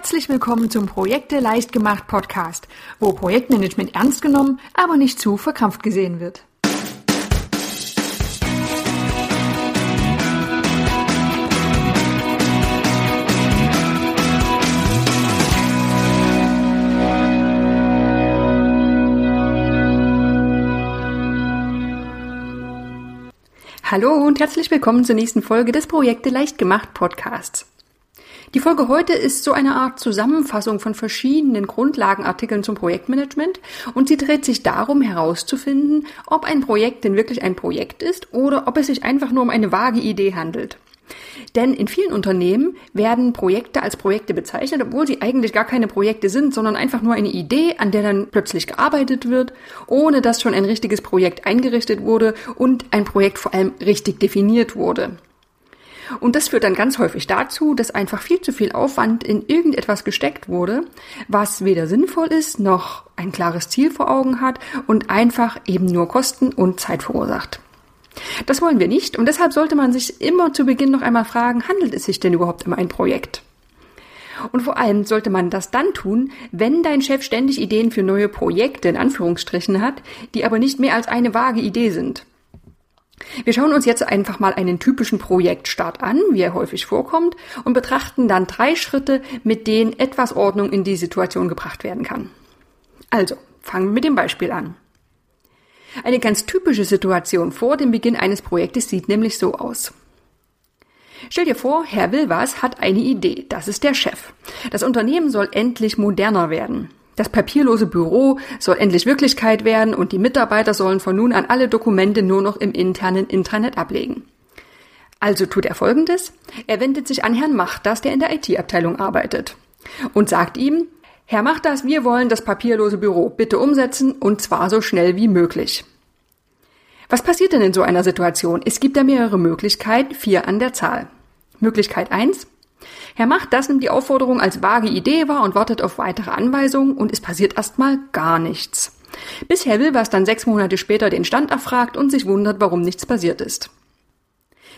Herzlich willkommen zum Projekte leicht gemacht Podcast, wo Projektmanagement ernst genommen, aber nicht zu verkrampft gesehen wird. Hallo und herzlich willkommen zur nächsten Folge des Projekte leicht gemacht Podcasts. Die Folge heute ist so eine Art Zusammenfassung von verschiedenen Grundlagenartikeln zum Projektmanagement und sie dreht sich darum herauszufinden, ob ein Projekt denn wirklich ein Projekt ist oder ob es sich einfach nur um eine vage Idee handelt. Denn in vielen Unternehmen werden Projekte als Projekte bezeichnet, obwohl sie eigentlich gar keine Projekte sind, sondern einfach nur eine Idee, an der dann plötzlich gearbeitet wird, ohne dass schon ein richtiges Projekt eingerichtet wurde und ein Projekt vor allem richtig definiert wurde. Und das führt dann ganz häufig dazu, dass einfach viel zu viel Aufwand in irgendetwas gesteckt wurde, was weder sinnvoll ist, noch ein klares Ziel vor Augen hat und einfach eben nur Kosten und Zeit verursacht. Das wollen wir nicht und deshalb sollte man sich immer zu Beginn noch einmal fragen, handelt es sich denn überhaupt um ein Projekt? Und vor allem sollte man das dann tun, wenn dein Chef ständig Ideen für neue Projekte in Anführungsstrichen hat, die aber nicht mehr als eine vage Idee sind. Wir schauen uns jetzt einfach mal einen typischen Projektstart an, wie er häufig vorkommt, und betrachten dann drei Schritte, mit denen etwas Ordnung in die Situation gebracht werden kann. Also, fangen wir mit dem Beispiel an. Eine ganz typische Situation vor dem Beginn eines Projektes sieht nämlich so aus. Stell dir vor, Herr Wilvers hat eine Idee. Das ist der Chef. Das Unternehmen soll endlich moderner werden. Das papierlose Büro soll endlich Wirklichkeit werden und die Mitarbeiter sollen von nun an alle Dokumente nur noch im internen Intranet ablegen. Also tut er Folgendes. Er wendet sich an Herrn Machters, der in der IT-Abteilung arbeitet, und sagt ihm, Herr Machters, wir wollen das papierlose Büro bitte umsetzen und zwar so schnell wie möglich. Was passiert denn in so einer Situation? Es gibt da mehrere Möglichkeiten, vier an der Zahl. Möglichkeit eins: Herr Macht das nimmt die Aufforderung als vage Idee wahr und wartet auf weitere Anweisungen und es passiert erstmal gar nichts. Bis Herr Wilbers dann sechs Monate später den Stand erfragt und sich wundert, warum nichts passiert ist.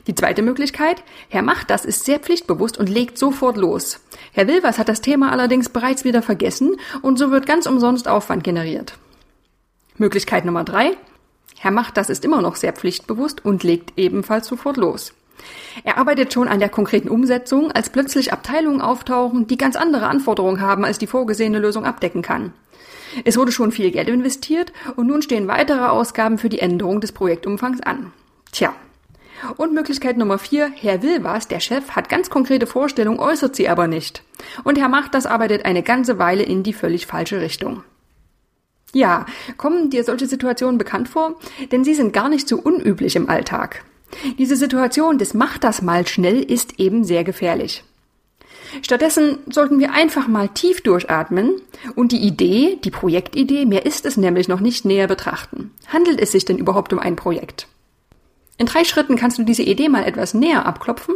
Die zweite Möglichkeit, Herr Macht das ist sehr pflichtbewusst und legt sofort los. Herr Wilbers hat das Thema allerdings bereits wieder vergessen und so wird ganz umsonst Aufwand generiert. Möglichkeit Nummer drei, Herr Macht das ist immer noch sehr pflichtbewusst und legt ebenfalls sofort los. Er arbeitet schon an der konkreten Umsetzung, als plötzlich Abteilungen auftauchen, die ganz andere Anforderungen haben, als die vorgesehene Lösung abdecken kann. Es wurde schon viel Geld investiert und nun stehen weitere Ausgaben für die Änderung des Projektumfangs an. Tja. Und Möglichkeit Nummer vier, Herr Wilvers, der Chef, hat ganz konkrete Vorstellungen, äußert sie aber nicht. Und Herr Macht das arbeitet eine ganze Weile in die völlig falsche Richtung. Ja, kommen dir solche Situationen bekannt vor? Denn sie sind gar nicht so unüblich im Alltag. Diese Situation des Mach das mal schnell ist eben sehr gefährlich. Stattdessen sollten wir einfach mal tief durchatmen und die Idee, die Projektidee, mehr ist es nämlich noch nicht näher betrachten. Handelt es sich denn überhaupt um ein Projekt? In drei Schritten kannst du diese Idee mal etwas näher abklopfen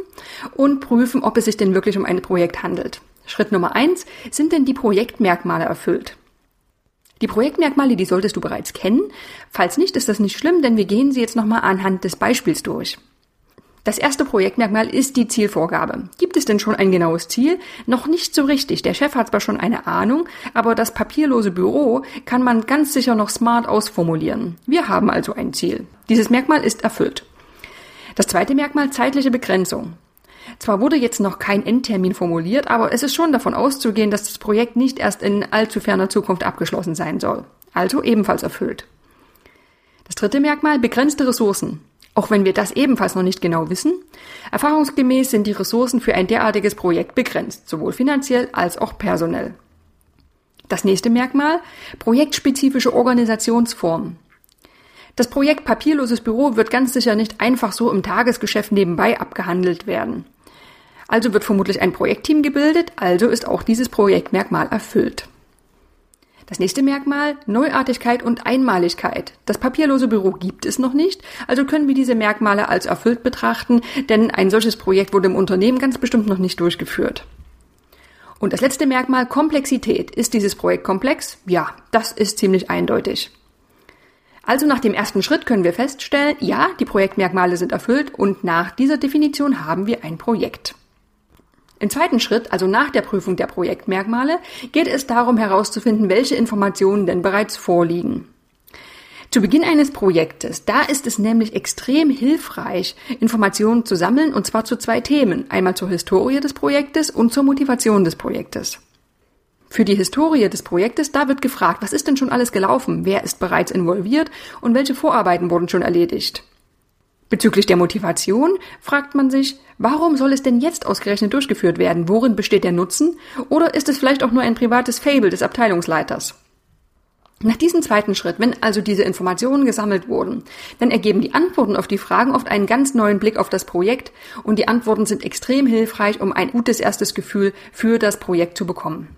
und prüfen, ob es sich denn wirklich um ein Projekt handelt. Schritt Nummer eins, sind denn die Projektmerkmale erfüllt? Die Projektmerkmale, die solltest du bereits kennen. Falls nicht, ist das nicht schlimm, denn wir gehen sie jetzt nochmal anhand des Beispiels durch. Das erste Projektmerkmal ist die Zielvorgabe. Gibt es denn schon ein genaues Ziel? Noch nicht so richtig. Der Chef hat zwar schon eine Ahnung, aber das papierlose Büro kann man ganz sicher noch smart ausformulieren. Wir haben also ein Ziel. Dieses Merkmal ist erfüllt. Das zweite Merkmal zeitliche Begrenzung. Zwar wurde jetzt noch kein Endtermin formuliert, aber es ist schon davon auszugehen, dass das Projekt nicht erst in allzu ferner Zukunft abgeschlossen sein soll. Also ebenfalls erfüllt. Das dritte Merkmal, begrenzte Ressourcen. Auch wenn wir das ebenfalls noch nicht genau wissen, erfahrungsgemäß sind die Ressourcen für ein derartiges Projekt begrenzt, sowohl finanziell als auch personell. Das nächste Merkmal, projektspezifische Organisationsform. Das Projekt Papierloses Büro wird ganz sicher nicht einfach so im Tagesgeschäft nebenbei abgehandelt werden. Also wird vermutlich ein Projektteam gebildet, also ist auch dieses Projektmerkmal erfüllt. Das nächste Merkmal, Neuartigkeit und Einmaligkeit. Das papierlose Büro gibt es noch nicht, also können wir diese Merkmale als erfüllt betrachten, denn ein solches Projekt wurde im Unternehmen ganz bestimmt noch nicht durchgeführt. Und das letzte Merkmal, Komplexität. Ist dieses Projekt komplex? Ja, das ist ziemlich eindeutig. Also nach dem ersten Schritt können wir feststellen, ja, die Projektmerkmale sind erfüllt und nach dieser Definition haben wir ein Projekt. Im zweiten Schritt, also nach der Prüfung der Projektmerkmale, geht es darum herauszufinden, welche Informationen denn bereits vorliegen. Zu Beginn eines Projektes, da ist es nämlich extrem hilfreich, Informationen zu sammeln, und zwar zu zwei Themen. Einmal zur Historie des Projektes und zur Motivation des Projektes. Für die Historie des Projektes, da wird gefragt, was ist denn schon alles gelaufen, wer ist bereits involviert und welche Vorarbeiten wurden schon erledigt. Bezüglich der Motivation fragt man sich, warum soll es denn jetzt ausgerechnet durchgeführt werden? Worin besteht der Nutzen? Oder ist es vielleicht auch nur ein privates Fable des Abteilungsleiters? Nach diesem zweiten Schritt, wenn also diese Informationen gesammelt wurden, dann ergeben die Antworten auf die Fragen oft einen ganz neuen Blick auf das Projekt und die Antworten sind extrem hilfreich, um ein gutes erstes Gefühl für das Projekt zu bekommen.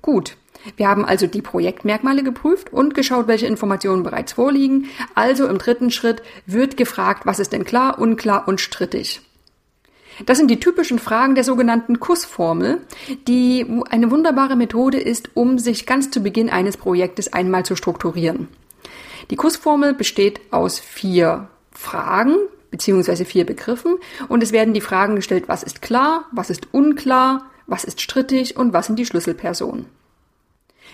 Gut, wir haben also die Projektmerkmale geprüft und geschaut, welche Informationen bereits vorliegen. Also im dritten Schritt wird gefragt, was ist denn klar, unklar und strittig. Das sind die typischen Fragen der sogenannten Kussformel, die eine wunderbare Methode ist, um sich ganz zu Beginn eines Projektes einmal zu strukturieren. Die Kussformel besteht aus vier Fragen beziehungsweise vier Begriffen und es werden die Fragen gestellt, was ist klar, was ist unklar, was ist strittig und was sind die Schlüsselpersonen.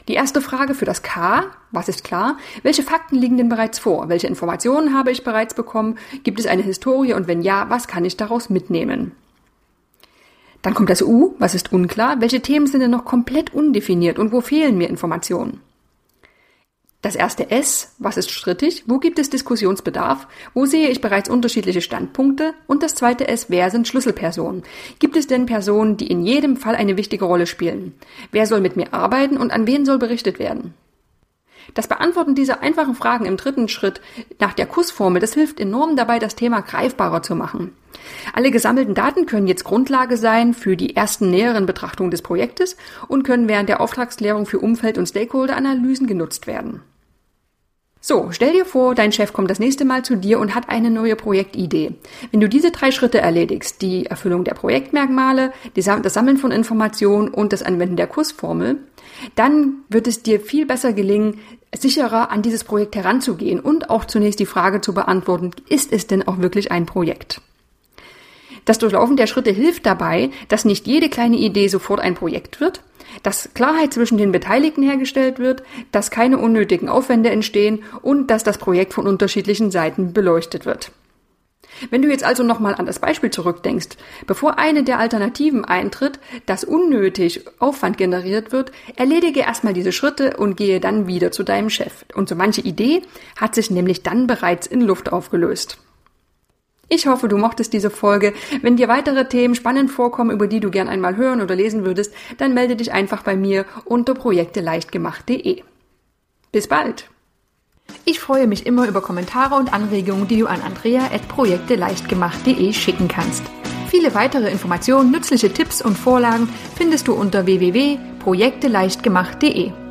Die erste Frage für das K, was ist klar? Welche Fakten liegen denn bereits vor? Welche Informationen habe ich bereits bekommen? Gibt es eine Historie und wenn ja, was kann ich daraus mitnehmen? Dann kommt das U, was ist unklar? Welche Themen sind denn noch komplett undefiniert und wo fehlen mir Informationen? Das erste S, was ist strittig? Wo gibt es Diskussionsbedarf? Wo sehe ich bereits unterschiedliche Standpunkte? Und das zweite S, wer sind Schlüsselpersonen? Gibt es denn Personen, die in jedem Fall eine wichtige Rolle spielen? Wer soll mit mir arbeiten und an wen soll berichtet werden? Das Beantworten dieser einfachen Fragen im dritten Schritt nach der Kussformel, das hilft enorm dabei, das Thema greifbarer zu machen. Alle gesammelten Daten können jetzt Grundlage sein für die ersten näheren Betrachtungen des Projektes und können während der Auftragsklärung für Umfeld- und Stakeholder-Analysen genutzt werden. So, stell dir vor, dein Chef kommt das nächste Mal zu dir und hat eine neue Projektidee. Wenn du diese drei Schritte erledigst, die Erfüllung der Projektmerkmale, das Sammeln von Informationen und das Anwenden der Kursformel, dann wird es dir viel besser gelingen, sicherer an dieses Projekt heranzugehen und auch zunächst die Frage zu beantworten, ist es denn auch wirklich ein Projekt? Das Durchlaufen der Schritte hilft dabei, dass nicht jede kleine Idee sofort ein Projekt wird, dass Klarheit zwischen den Beteiligten hergestellt wird, dass keine unnötigen Aufwände entstehen und dass das Projekt von unterschiedlichen Seiten beleuchtet wird. Wenn du jetzt also nochmal an das Beispiel zurückdenkst, bevor eine der Alternativen eintritt, dass unnötig Aufwand generiert wird, erledige erstmal diese Schritte und gehe dann wieder zu deinem Chef. Und so manche Idee hat sich nämlich dann bereits in Luft aufgelöst. Ich hoffe, du mochtest diese Folge. Wenn dir weitere Themen spannend vorkommen, über die du gern einmal hören oder lesen würdest, dann melde dich einfach bei mir unter projekteleichtgemacht.de. Bis bald! Ich freue mich immer über Kommentare und Anregungen, die du an andrea.projekteleichtgemacht.de schicken kannst. Viele weitere Informationen, nützliche Tipps und Vorlagen findest du unter www.projekteleichtgemacht.de.